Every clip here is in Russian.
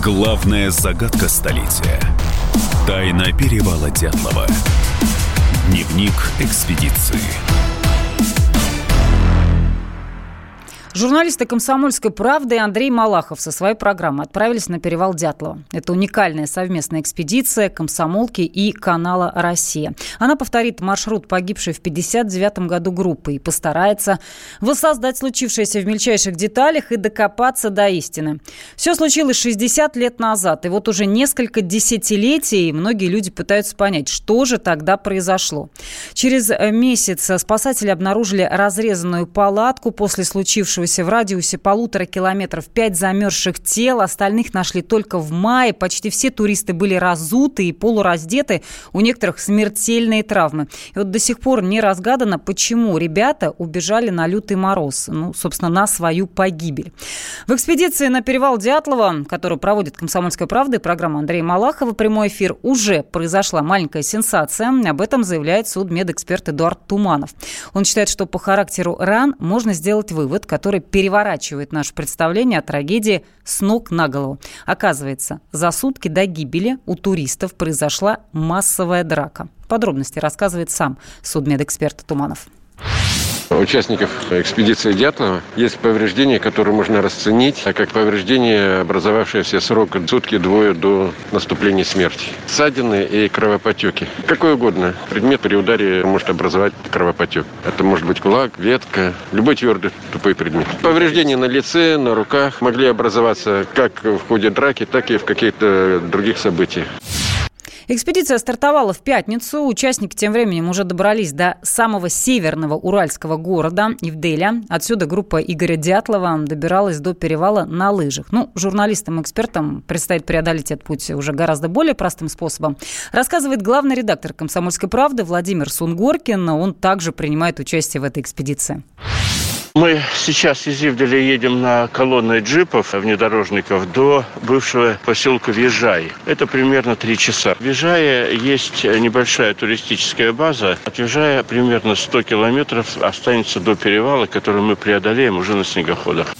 Главная загадка столетия. Тайна перевала Дятлова. Дневник экспедиции. Журналисты «Комсомольской правды» Андрей Малахов со своей программой отправились на перевал Дятлова. Это уникальная совместная экспедиция «Комсомолки» и канала «Россия». Она повторит маршрут погибшей в 1959 году группы и постарается воссоздать случившееся в мельчайших деталях и докопаться до истины. Все случилось 60 лет назад, и вот уже несколько десятилетий многие люди пытаются понять, что же тогда произошло. Через месяц спасатели обнаружили разрезанную палатку после случившего находившегося в радиусе полутора километров пять замерзших тел. Остальных нашли только в мае. Почти все туристы были разуты и полураздеты. У некоторых смертельные травмы. И вот до сих пор не разгадано, почему ребята убежали на лютый мороз. Ну, собственно, на свою погибель. В экспедиции на перевал Дятлова, которую проводит «Комсомольская правда» и программа Андрея Малахова «Прямой эфир», уже произошла маленькая сенсация. Об этом заявляет судмедэксперт Эдуард Туманов. Он считает, что по характеру ран можно сделать вывод, который который переворачивает наше представление о трагедии с ног на голову. Оказывается, за сутки до гибели у туристов произошла массовая драка. Подробности рассказывает сам судмедэксперт Туманов участников экспедиции Дятлова есть повреждения, которые можно расценить как повреждения, образовавшиеся срок сутки-двое до наступления смерти. Ссадины и кровопотеки. Какой угодно предмет при ударе может образовать кровопотек. Это может быть кулак, ветка, любой твердый тупой предмет. Повреждения на лице, на руках могли образоваться как в ходе драки, так и в каких-то других событиях. Экспедиция стартовала в пятницу. Участники тем временем уже добрались до самого северного уральского города Ивделя. Отсюда группа Игоря Дятлова добиралась до перевала на лыжах. Ну, журналистам и экспертам предстоит преодолеть этот путь уже гораздо более простым способом. Рассказывает главный редактор «Комсомольской правды» Владимир Сунгоркин. Он также принимает участие в этой экспедиции. Мы сейчас из Ивделя едем на колонной джипов, внедорожников до бывшего поселка Вижай. Это примерно три часа. В Вижае есть небольшая туристическая база. От Вижая примерно 100 километров останется до перевала, который мы преодолеем уже на снегоходах.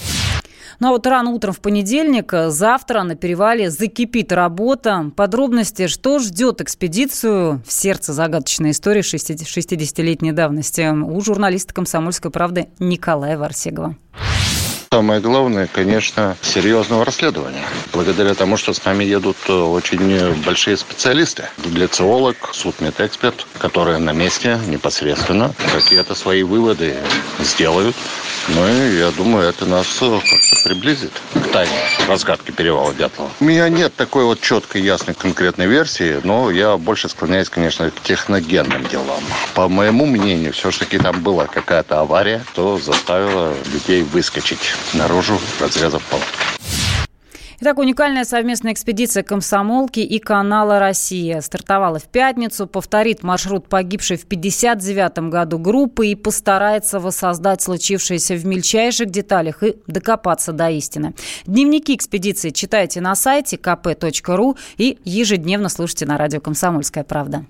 Ну а вот рано утром в понедельник, э, завтра на перевале закипит работа. Подробности, что ждет экспедицию в сердце загадочной истории 60-летней давности у журналиста «Комсомольской правды» Николая Варсегова. Самое главное, конечно, серьезного расследования. Благодаря тому, что с нами едут э, очень большие специалисты. Библициолог, судмедэксперт, которые на месте непосредственно какие-то свои выводы сделают. Ну я думаю, это нас э, как-то приблизит к тайне разгадки перевала Дятлова. У меня нет такой вот четкой, ясной, конкретной версии, но я больше склоняюсь, конечно, к техногенным делам. По моему мнению, все-таки там была какая-то авария, то заставила людей выскочить наружу, разрезав палатку. Итак, уникальная совместная экспедиция комсомолки и канала «Россия» стартовала в пятницу, повторит маршрут погибшей в 1959 году группы и постарается воссоздать случившееся в мельчайших деталях и докопаться до истины. Дневники экспедиции читайте на сайте kp.ru и ежедневно слушайте на радио «Комсомольская правда».